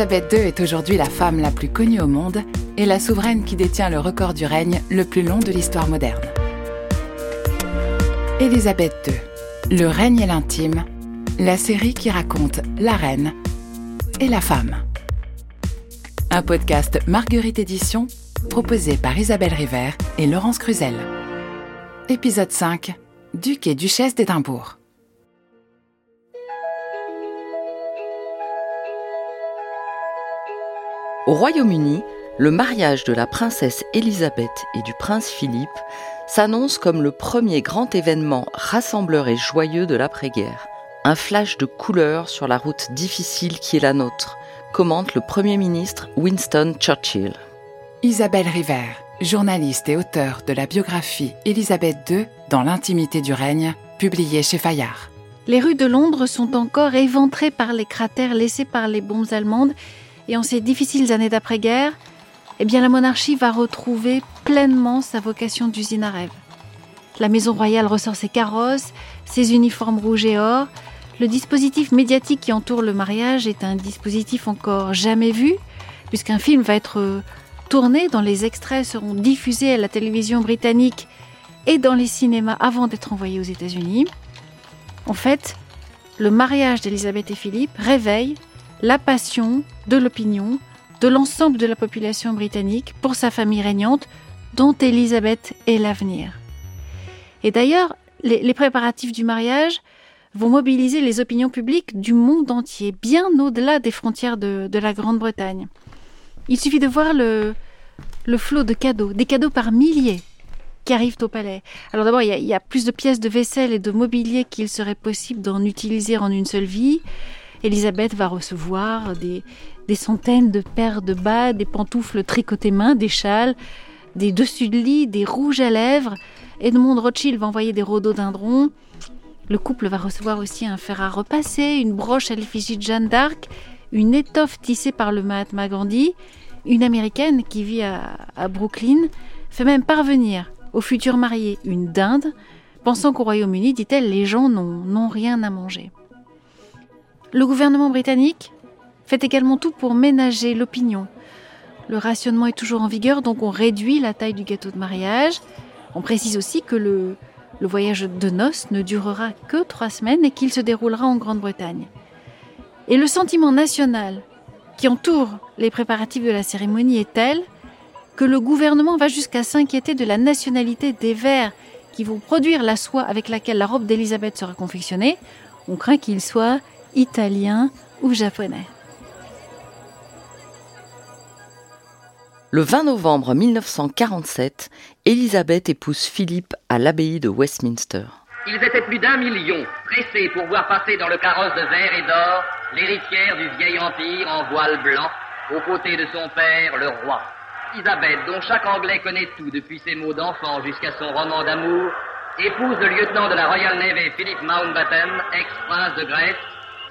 Élisabeth II est aujourd'hui la femme la plus connue au monde et la souveraine qui détient le record du règne le plus long de l'histoire moderne. Élisabeth II, Le règne et l'intime, la série qui raconte la reine et la femme. Un podcast Marguerite Édition proposé par Isabelle River et Laurence Cruzel. Épisode 5 Duc et Duchesse d'Édimbourg. Au Royaume-Uni, le mariage de la princesse Elisabeth et du prince Philippe s'annonce comme le premier grand événement rassembleur et joyeux de l'après-guerre. Un flash de couleur sur la route difficile qui est la nôtre, commente le Premier ministre Winston Churchill. Isabelle River, journaliste et auteure de la biographie Élisabeth II dans l'intimité du règne, publiée chez Fayard. Les rues de Londres sont encore éventrées par les cratères laissés par les bombes allemandes et en ces difficiles années d'après-guerre, eh bien la monarchie va retrouver pleinement sa vocation d'usine à rêve. La maison royale ressort ses carrosses, ses uniformes rouges et or. Le dispositif médiatique qui entoure le mariage est un dispositif encore jamais vu, puisqu'un film va être tourné, dont les extraits seront diffusés à la télévision britannique et dans les cinémas avant d'être envoyés aux États-Unis. En fait, le mariage d'Elisabeth et Philippe réveille la passion de l'opinion de l'ensemble de la population britannique pour sa famille régnante, dont Elisabeth est l'avenir. Et d'ailleurs, les, préparatifs du mariage vont mobiliser les opinions publiques du monde entier, bien au-delà des frontières de, la Grande-Bretagne. Il suffit de voir le flot de cadeaux, des cadeaux par milliers qui arrivent au palais. Alors d'abord, il y, a plus de pièces de vaisselle et de mobilier qu'il serait possible d'en utiliser en une seule vie. Elisabeth va recevoir des, centaines de paires de bas, des pantoufles tricotées main, des châles, des dessus de lit, des rouges à lèvres. Edmond Rothschild va envoyer des rhododendrons. Le couple va recevoir aussi un fer à repasser, une broche à l'effigie de Jeanne d'Arc, une étoffe tissée par le Mahatma Gandhi. Une américaine qui vit à, à Brooklyn fait même parvenir au futur marié une dinde, pensant qu'au Royaume-Uni, dit-elle, les gens n'ont rien à manger. Le gouvernement britannique fait également tout pour ménager l'opinion. Le rationnement est toujours en vigueur, donc on réduit la taille du gâteau de mariage. On précise aussi que le, voyage de noces ne durera que trois semaines et qu'il se déroulera en Grande-Bretagne. Et le sentiment national qui entoure les préparatifs de la cérémonie est tel que le gouvernement va jusqu'à s'inquiéter de la nationalité des vers qui vont produire la soie avec laquelle la robe d'Élisabeth sera confectionnée. On craint qu'ils soient italien ou japonais. Le 20 novembre 1947, Élisabeth épouse Philippe à l'abbaye de Westminster. Ils étaient plus d'un million, pressés pour voir passer dans le carrosse de verre et d'or l'héritière du vieil empire en voile blanc, aux côtés de son père, le roi. Isabelle, dont chaque Anglais connaît tout depuis ses mots d'enfant jusqu'à son roman d'amour, épouse le lieutenant de la Royal Navy Philip Mountbatten, ex-prince de Grèce,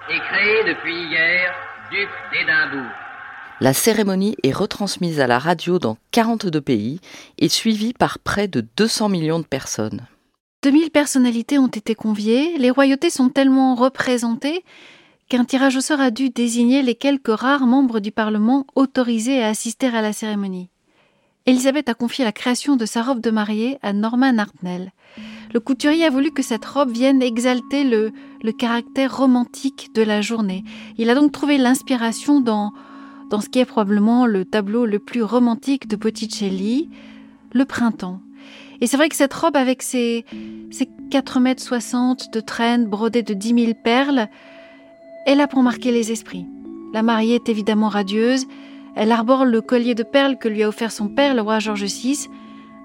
est créé depuis hier duc d'Édimbourg. La cérémonie est retransmise à la radio dans 42 pays et suivie par près de 200 millions de personnes. 2000 personnalités ont été conviées, les royautés sont tellement représentées qu'un tirage au sort a dû désigner les quelques rares membres du Parlement autorisés à assister à la cérémonie. Elisabeth a confié la création de sa robe de mariée à Norman Hartnell. Le couturier a voulu que cette robe vienne exalter le, caractère romantique de la journée. Il a donc trouvé l'inspiration dans, dans ce qui est probablement le tableau le plus romantique de Botticelli, le printemps. Et c'est vrai que cette robe avec ses, ses 4 mètres 60 de traîne brodée de 10 000 perles, est là pour marquer les esprits. La mariée est évidemment radieuse, elle arbore le collier de perles que lui a offert son père, le roi George VI,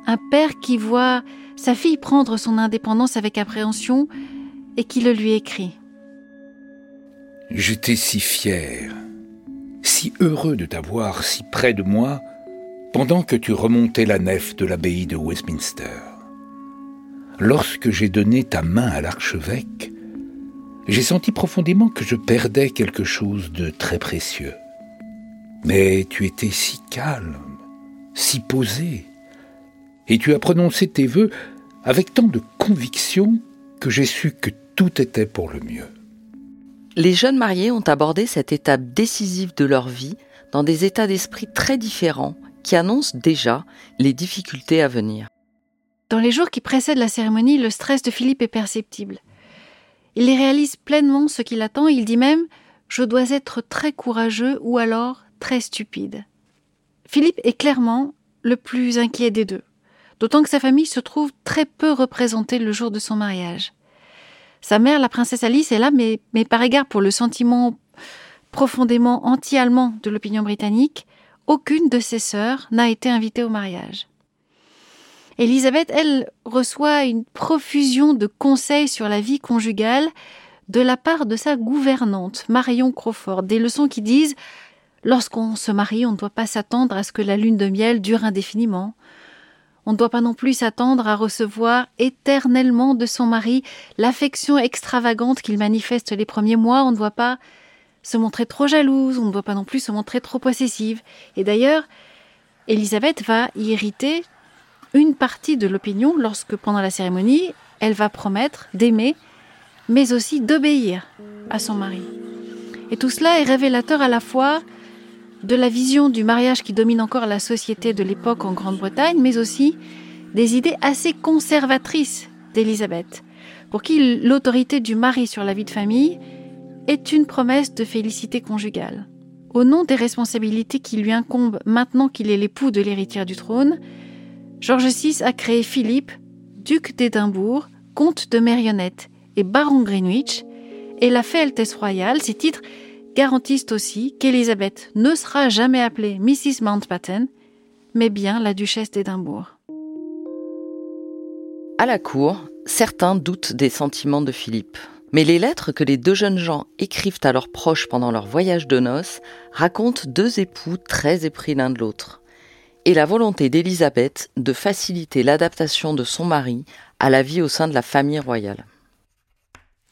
un père qui voit sa fille prendre son indépendance avec appréhension et qui le lui écrit. J'étais si fier, si heureux de t'avoir si près de moi pendant que tu remontais la nef de l'abbaye de Westminster. Lorsque j'ai donné ta main à l'archevêque, j'ai senti profondément que je perdais quelque chose de très précieux. Mais tu étais si calme, si posé, et tu as prononcé tes vœux avec tant de conviction que j'ai su que tout était pour le mieux. Les jeunes mariés ont abordé cette étape décisive de leur vie dans des états d'esprit très différents qui annoncent déjà les difficultés à venir. Dans les jours qui précèdent la cérémonie, le stress de Philippe est perceptible. Il réalise pleinement ce qu'il attend, il dit même Je dois être très courageux ou alors très stupide. Philippe est clairement le plus inquiet des deux, d'autant que sa famille se trouve très peu représentée le jour de son mariage. Sa mère, la princesse Alice, est là, mais, mais par égard pour le sentiment profondément anti-allemand de l'opinion britannique, aucune de ses sœurs n'a été invitée au mariage. Élisabeth, elle, reçoit une profusion de conseils sur la vie conjugale de la part de sa gouvernante, Marion Crawford, des leçons qui disent Lorsqu'on se marie, on ne doit pas s'attendre à ce que la lune de miel dure indéfiniment. On ne doit pas non plus s'attendre à recevoir éternellement de son mari l'affection extravagante qu'il manifeste les premiers mois. On ne doit pas se montrer trop jalouse, on ne doit pas non plus se montrer trop possessive. Et d'ailleurs, Elisabeth va irriter une partie de l'opinion lorsque, pendant la cérémonie, elle va promettre d'aimer, mais aussi d'obéir à son mari. Et tout cela est révélateur à la fois de la vision du mariage qui domine encore la société de l'époque en Grande-Bretagne, mais aussi des idées assez conservatrices d'Élisabeth, pour qui l'autorité du mari sur la vie de famille est une promesse de félicité conjugale. Au nom des responsabilités qui lui incombent maintenant qu'il est l'époux de l'héritière du trône, George VI a créé Philippe, duc d'Édimbourg, comte de Merionette et baron Greenwich, et l'a fait Altesse royale. Ces titres garantissent aussi qu'Élisabeth ne sera jamais appelée Mrs. Mountbatten, mais bien la duchesse d'Édimbourg. À la cour, certains doutent des sentiments de Philippe. Mais les lettres que les deux jeunes gens écrivent à leurs proches pendant leur voyage de noces racontent deux époux très épris l'un de l'autre. Et la volonté d'Élisabeth de faciliter l'adaptation de son mari à la vie au sein de la famille royale.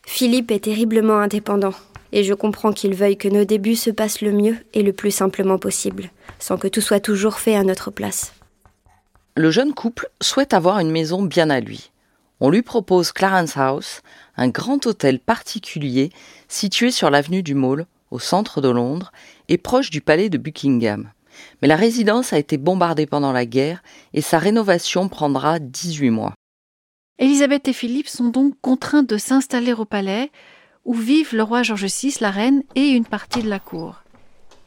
Philippe est terriblement indépendant et je comprends qu'il veuille que nos débuts se passent le mieux et le plus simplement possible, sans que tout soit toujours fait à notre place. Le jeune couple souhaite avoir une maison bien à lui. On lui propose Clarence House, un grand hôtel particulier situé sur l'avenue du Mall, au centre de Londres, et proche du palais de Buckingham. Mais la résidence a été bombardée pendant la guerre et sa rénovation prendra 18 mois. Élisabeth et Philippe sont donc contraints de s'installer au palais, où vivent le roi George VI, la reine et une partie de la cour.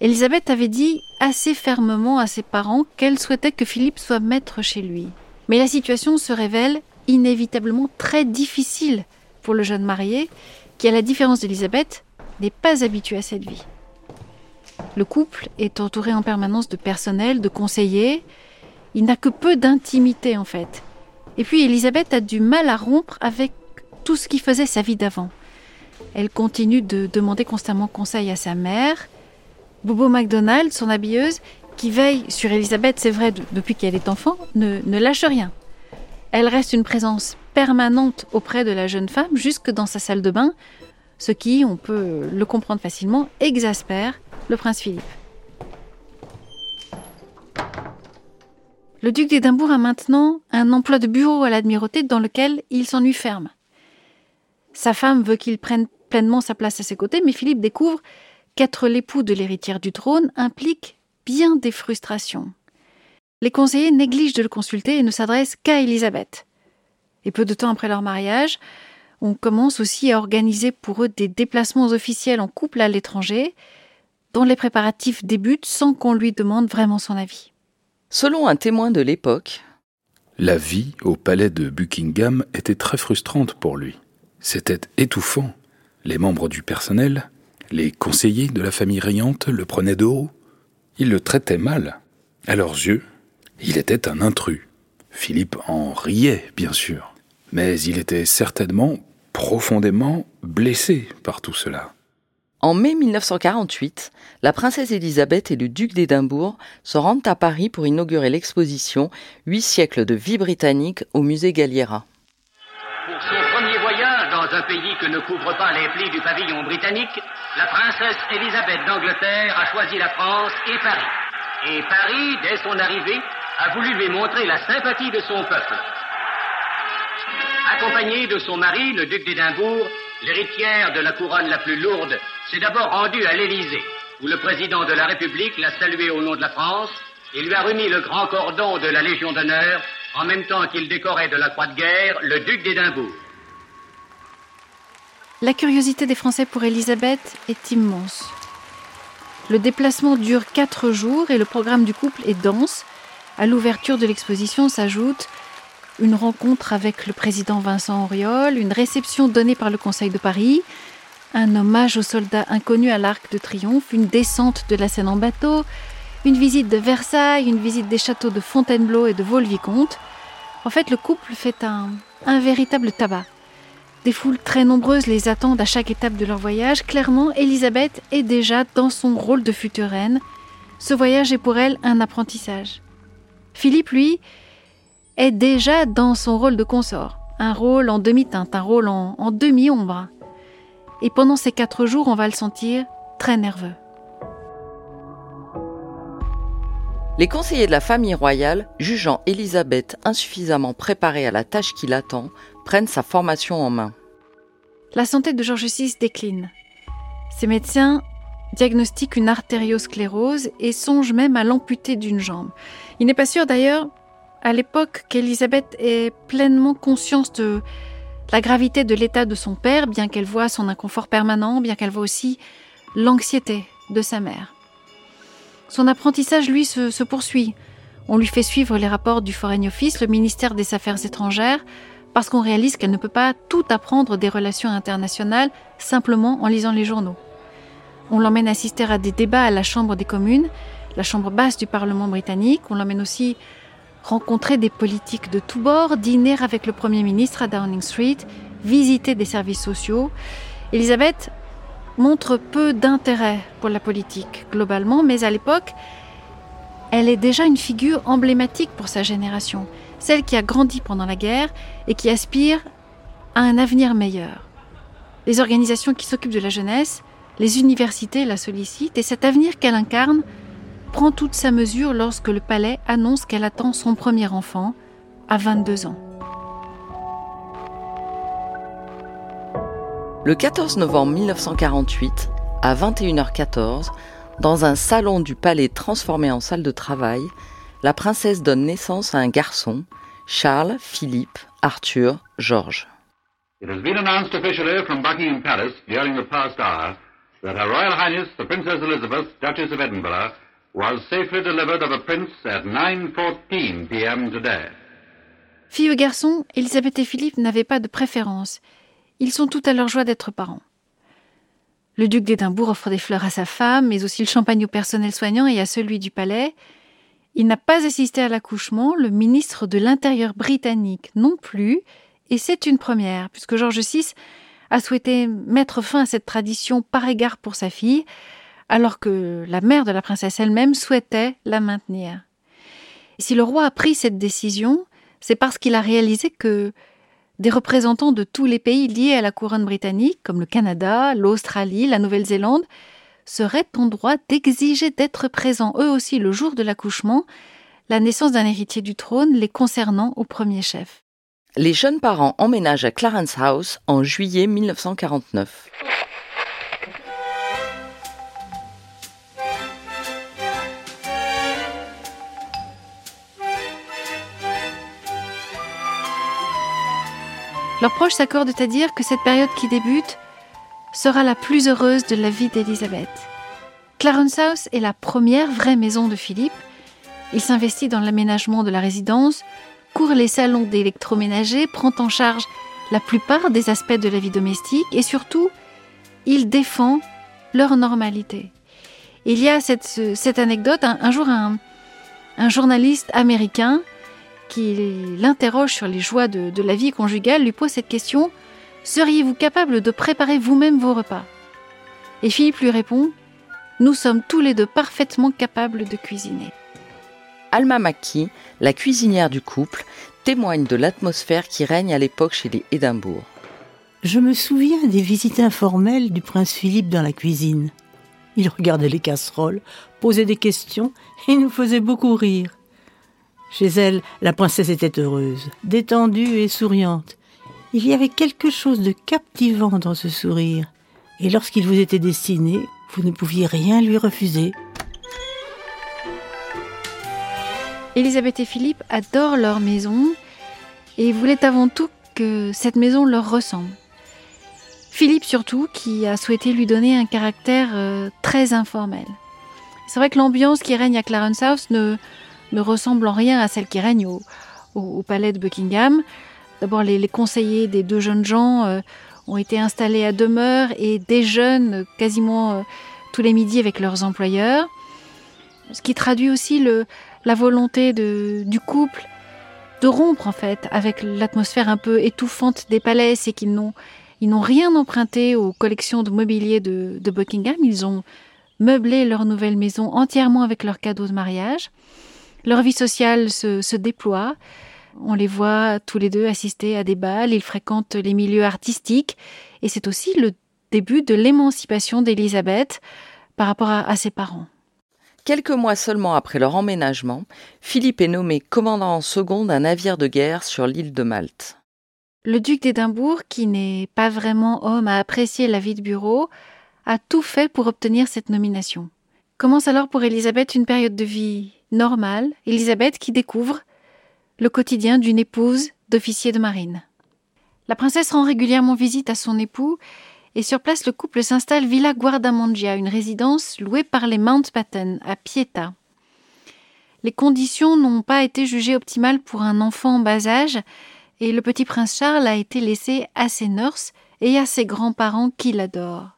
Élisabeth avait dit assez fermement à ses parents qu'elle souhaitait que Philippe soit maître chez lui. Mais la situation se révèle inévitablement très difficile pour le jeune marié, qui, à la différence d'Élisabeth, n'est pas habitué à cette vie. Le couple est entouré en permanence de personnel, de conseillers. Il n'a que peu d'intimité en fait. Et puis Elisabeth a du mal à rompre avec tout ce qui faisait sa vie d'avant. Elle continue de demander constamment conseil à sa mère. Bobo MacDonald, son habilleuse, qui veille sur Elisabeth, c'est vrai, depuis qu'elle est enfant, ne, ne lâche rien. Elle reste une présence permanente auprès de la jeune femme, jusque dans sa salle de bain, ce qui, on peut le comprendre facilement, exaspère le prince Philippe. Le duc d'Édimbourg a maintenant un emploi de bureau à l'Admirauté dans lequel il s'ennuie ferme. Sa femme veut qu'il prenne pleinement sa place à ses côtés, mais Philippe découvre qu'être l'époux de l'héritière du trône implique bien des frustrations. Les conseillers négligent de le consulter et ne s'adressent qu'à Élisabeth. Et peu de temps après leur mariage, on commence aussi à organiser pour eux des déplacements officiels en couple à l'étranger, dont les préparatifs débutent sans qu'on lui demande vraiment son avis. Selon un témoin de l'époque, la vie au palais de Buckingham était très frustrante pour lui. C'était étouffant. Les membres du personnel, les conseillers de la famille régnante le prenaient de haut. Ils le traitaient mal. À leurs yeux, il était un intrus. Philippe en riait, bien sûr. Mais il était certainement profondément blessé par tout cela. En mai 1948, la princesse Élisabeth et le duc d'Édimbourg se rendent à Paris pour inaugurer l'exposition Huit siècles de vie britannique au musée Galliera. Un pays que ne couvrent pas les plis du pavillon britannique, la princesse Élisabeth d'Angleterre a choisi la France et Paris. Et Paris, dès son arrivée, a voulu lui montrer la sympathie de son peuple. Accompagnée de son mari, le duc d'Édimbourg, l'héritière de la couronne la plus lourde, s'est d'abord rendue à l'Élysée, où le président de la République l'a saluée au nom de la France et lui a remis le grand cordon de la Légion d'honneur, en même temps qu'il décorait de la croix de guerre le duc d'Édimbourg. La curiosité des Français pour Élisabeth est immense. Le déplacement dure quatre jours et le programme du couple est dense. À l'ouverture de l'exposition s'ajoute une rencontre avec le président Vincent Auriol, une réception donnée par le Conseil de Paris, un hommage aux soldats inconnus à l'Arc de Triomphe, une descente de la Seine en bateau, une visite de Versailles, une visite des châteaux de Fontainebleau et de Vaux-le-Vicomte. En fait, le couple fait un véritable tabac. Des foules très nombreuses les attendent à chaque étape de leur voyage. Clairement, Elisabeth est déjà dans son rôle de future reine. Ce voyage est pour elle un apprentissage. Philippe, lui, est déjà dans son rôle de consort. Un rôle en demi-teinte, un rôle en, en demi-ombre. Et pendant ces quatre jours, on va le sentir très nerveux. Les conseillers de la famille royale, jugeant Élisabeth insuffisamment préparée à la tâche qui l'attend, prennent sa formation en main. La santé de George VI décline. Ses médecins diagnostiquent une artériosclérose et songent même à l'amputer d'une jambe. Il n'est pas sûr d'ailleurs, à l'époque, qu'Élisabeth ait pleinement conscience de la gravité de l'état de son père, bien qu'elle voit son inconfort permanent, bien qu'elle voit aussi l'anxiété de sa mère. Son apprentissage, lui, se, poursuit. On lui fait suivre les rapports du Foreign Office, le ministère des Affaires étrangères, parce qu'on réalise qu'elle ne peut pas tout apprendre des relations internationales simplement en lisant les journaux. On l'emmène assister à des débats à la Chambre des communes, la Chambre basse du Parlement britannique. On l'emmène aussi rencontrer des politiques de tous bords, dîner avec le Premier ministre à Downing Street, visiter des services sociaux. Elisabeth montre peu d'intérêt pour la politique globalement, mais à l'époque, elle est déjà une figure emblématique pour sa génération, celle qui a grandi pendant la guerre et qui aspire à un avenir meilleur. Les organisations qui s'occupent de la jeunesse, les universités la sollicitent et cet avenir qu'elle incarne prend toute sa mesure lorsque le palais annonce qu'elle attend son premier enfant à 22 ans. Le 14 novembre 1948, à 21h14, dans un salon du palais transformé en salle de travail, la princesse donne naissance à un garçon, Charles, Philippe, Arthur, George. It has been announced officially from Buckingham Palace during the past hour that Her Royal Highness the Princess Elizabeth, Duchess of Edinburgh, was safely delivered of a prince at 9.14 p.m. today. Fille ou garçon, Elisabeth et Philippe n'avaient pas de préférence. Ils sont tout à leur joie d'être parents. Le duc d'Édimbourg offre des fleurs à sa femme, mais aussi le champagne au personnel soignant et à celui du palais. Il n'a pas assisté à l'accouchement, le ministre de l'Intérieur britannique non plus, et c'est une première, puisque George VI a souhaité mettre fin à cette tradition par égard pour sa fille, alors que la mère de la princesse elle-même souhaitait la maintenir. si le roi a pris cette décision, c'est parce qu'il a réalisé que des représentants de tous les pays liés à la couronne britannique, comme le Canada, l'Australie, la Nouvelle-Zélande, seraient en droit d'exiger d'être présents eux aussi le jour de l'accouchement, la naissance d'un héritier du trône les concernant au premier chef. Les jeunes parents emménagent à Clarence House en juillet 1949. Leurs proches s'accordent à dire que cette période qui débute sera la plus heureuse de la vie d'Elisabeth. Clarence House est la première vraie maison de Philippe. Il s'investit dans l'aménagement de la résidence, court les salons d'électroménager, prend en charge la plupart des aspects de la vie domestique et surtout, il défend leur normalité. Il y a cette, anecdote, un, jour un journaliste américain qui l'interroge sur les joies de, la vie conjugale, lui pose cette question Seriez-vous capable de préparer vous-même vos repas? Et Philippe lui répond Nous sommes tous les deux parfaitement capables de cuisiner. Alma Maki, la cuisinière du couple, témoigne de l'atmosphère qui règne à l'époque chez les Édimbourg. Je me souviens des visites informelles du prince Philippe dans la cuisine. Il regardait les casseroles, posait des questions et nous faisait beaucoup rire. Chez elle, la princesse était heureuse, détendue et souriante. Il y avait quelque chose de captivant dans ce sourire, et lorsqu'il vous était destiné, vous ne pouviez rien lui refuser. Elisabeth et Philippe adorent leur maison et voulaient avant tout que cette maison leur ressemble. Philippe surtout, qui a souhaité lui donner un caractère euh, très informel. C'est vrai que l'ambiance qui règne à Clarence House ne, ressemble en rien à celle qui règne au, palais de Buckingham. D'abord, les, conseillers des deux jeunes gens euh, ont été installés à demeure et déjeunent quasiment euh, tous les midis avec leurs employeurs. Ce qui traduit aussi la volonté du couple de rompre en fait avec l'atmosphère un peu étouffante des palais, c'est qu'ils n'ont rien emprunté aux collections de mobilier de, Buckingham. Ils ont meublé leur nouvelle maison entièrement avec leurs cadeaux de mariage. Leur vie sociale se déploie. On les voit tous les deux assister à des bals. Ils fréquentent les milieux artistiques. Et c'est aussi le début de l'émancipation d'Élisabeth par rapport à, à ses parents. Quelques mois seulement après leur emménagement, Philippe est nommé commandant en second d'un navire de guerre sur l'île de Malte. Le duc d'Édimbourg, qui n'est pas vraiment homme à apprécier la vie de bureau, a tout fait pour obtenir cette nomination. Commence alors pour Élisabeth une période de vie normale, Élisabeth qui découvre le quotidien d'une épouse d'officier de marine. La princesse rend régulièrement visite à son époux et sur place le couple s'installe Villa Guardamangia, une résidence louée par les Mountbatten à Pieta. Les conditions n'ont pas été jugées optimales pour un enfant en bas âge et le petit prince Charles a été laissé à ses nurses et à ses grands-parents qui l'adorent.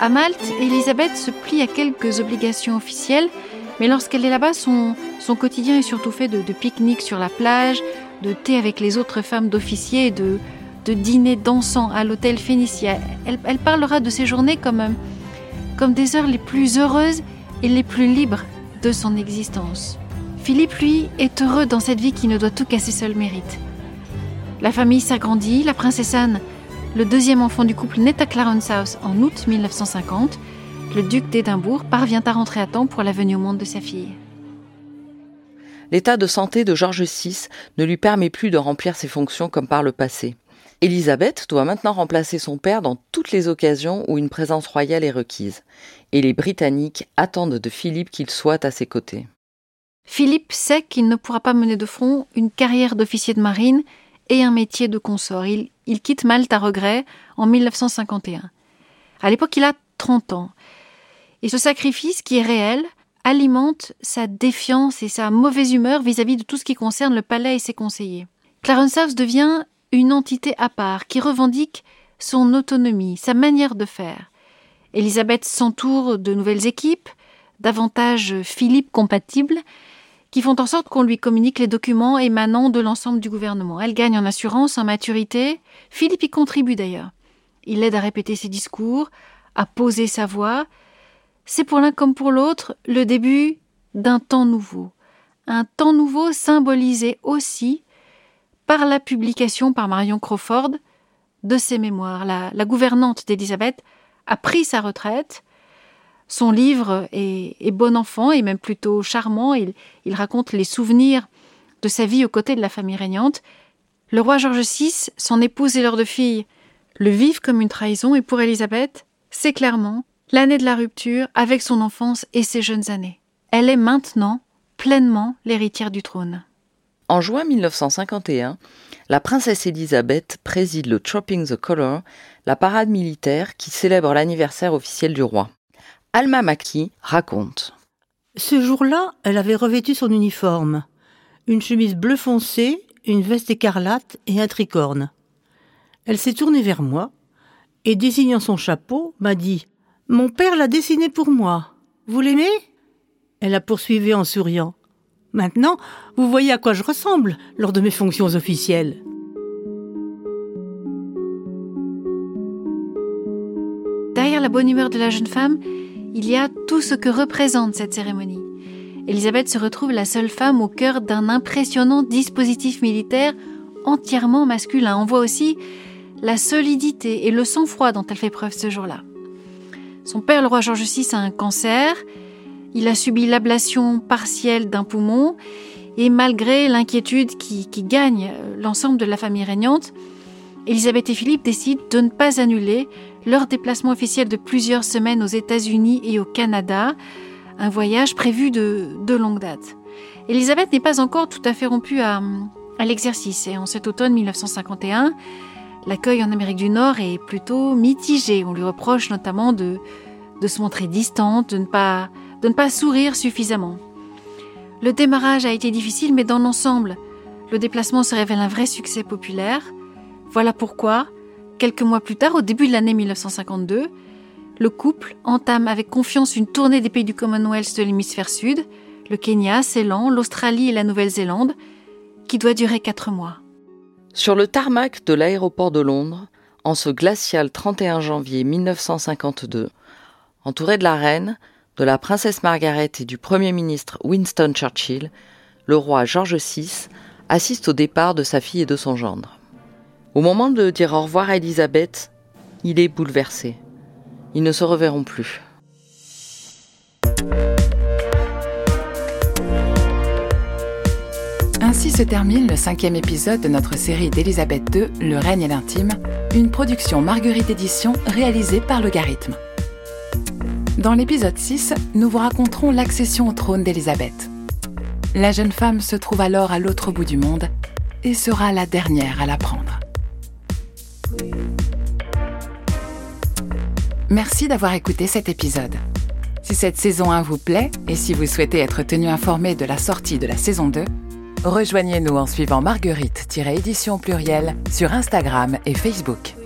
À Malte, Elisabeth se plie à quelques obligations officielles, mais lorsqu'elle est là-bas, son, son, quotidien est surtout fait de, pique-niques sur la plage, de thé avec les autres femmes d'officiers et de, de dîners dansants à l'hôtel Phénicia. Elle, elle, parlera de ces journées comme, comme des heures les plus heureuses et les plus libres de son existence. Philippe, lui, est heureux dans cette vie qui ne doit tout qu'à ses seuls mérites. La famille s'agrandit, la princesse Anne le deuxième enfant du couple naît à Clarence House en août 1950. Le duc d'Édimbourg parvient à rentrer à temps pour la venue au monde de sa fille. L'état de santé de George VI ne lui permet plus de remplir ses fonctions comme par le passé. Élisabeth doit maintenant remplacer son père dans toutes les occasions où une présence royale est requise. Et les Britanniques attendent de Philippe qu'il soit à ses côtés. Philippe sait qu'il ne pourra pas mener de front une carrière d'officier de marine et un métier de consort. Il, quitte Malte à regret en 1951. À l'époque, il a 30 ans. Et ce sacrifice, qui est réel, alimente sa défiance et sa mauvaise humeur vis-à-vis de tout ce qui concerne le palais et ses conseillers. Clarence House devient une entité à part qui revendique son autonomie, sa manière de faire. Elisabeth s'entoure de nouvelles équipes, davantage Philippe compatibles, qui font en sorte qu'on lui communique les documents émanant de l'ensemble du gouvernement. Elle gagne en assurance, en maturité. Philippe y contribue d'ailleurs. Il l'aide à répéter ses discours, à poser sa voix. C'est pour l'un comme pour l'autre le début d'un temps nouveau. Un temps nouveau symbolisé aussi par la publication par Marion Crawford de ses mémoires. La, gouvernante d'Élisabeth a pris sa retraite son livre est, bon enfant et même plutôt charmant. Il, raconte les souvenirs de sa vie aux côtés de la famille régnante. Le roi George VI, son épouse et leurs deux filles le vivent comme une trahison et pour Élisabeth, c'est clairement l'année de la rupture avec son enfance et ses jeunes années. Elle est maintenant pleinement l'héritière du trône. En juin 1951, la princesse Élisabeth préside le Tropping the Colour, la parade militaire qui célèbre l'anniversaire officiel du roi. Alma Maki raconte. Ce jour-là, elle avait revêtu son uniforme. Une chemise bleu foncé, une veste écarlate et un tricorne. Elle s'est tournée vers moi et, désignant son chapeau, m'a dit Mon père l'a dessiné pour moi. Vous l'aimez? Elle a poursuivi en souriant. Maintenant, vous voyez à quoi je ressemble lors de mes fonctions officielles. Derrière la bonne humeur de la jeune femme, il y a tout ce que représente cette cérémonie. Elisabeth se retrouve la seule femme au cœur d'un impressionnant dispositif militaire entièrement masculin. On voit aussi la solidité et le sang-froid dont elle fait preuve ce jour-là. Son père, le roi George VI, a un cancer. Il a subi l'ablation partielle d'un poumon. Et malgré l'inquiétude qui, gagne l'ensemble de la famille régnante, Elisabeth et Philippe décident de ne pas annuler leur déplacement officiel de plusieurs semaines aux États-Unis et au Canada, un voyage prévu de, de longue date. Elisabeth n'est pas encore tout à fait rompue à, l'exercice et en cet automne 1951, l'accueil en Amérique du Nord est plutôt mitigé. On lui reproche notamment de, se montrer distante, de ne pas sourire suffisamment. Le démarrage a été difficile, mais dans l'ensemble, le déplacement se révèle un vrai succès populaire. Voilà pourquoi, quelques mois plus tard, au début de l'année 1952, le couple entame avec confiance une tournée des pays du Commonwealth de l'hémisphère sud, le Kenya, Ceylan, l'Australie et la Nouvelle-Zélande, qui doit durer quatre mois. Sur le tarmac de l'aéroport de Londres, en ce glacial 31 janvier 1952, entouré de la reine, de la princesse Margaret et du Premier ministre Winston Churchill, le roi George VI assiste au départ de sa fille et de son gendre. Au moment de dire au revoir à Elisabeth, il est bouleversé. Ils ne se reverront plus. Ainsi se termine le cinquième épisode de notre série d'Elisabeth II, Le règne et l'intime, une production Marguerite Édition réalisée par Logarithme. Dans l'épisode 6, nous vous raconterons l'accession au trône d'Élisabeth. La jeune femme se trouve alors à l'autre bout du monde et sera la dernière à l'apprendre. Merci d'avoir écouté cet épisode. Si cette saison 1 vous plaît et si vous souhaitez être tenu informé de la sortie de la saison 2, rejoignez-nous en suivant Marguerite-édition pluriel sur Instagram et Facebook.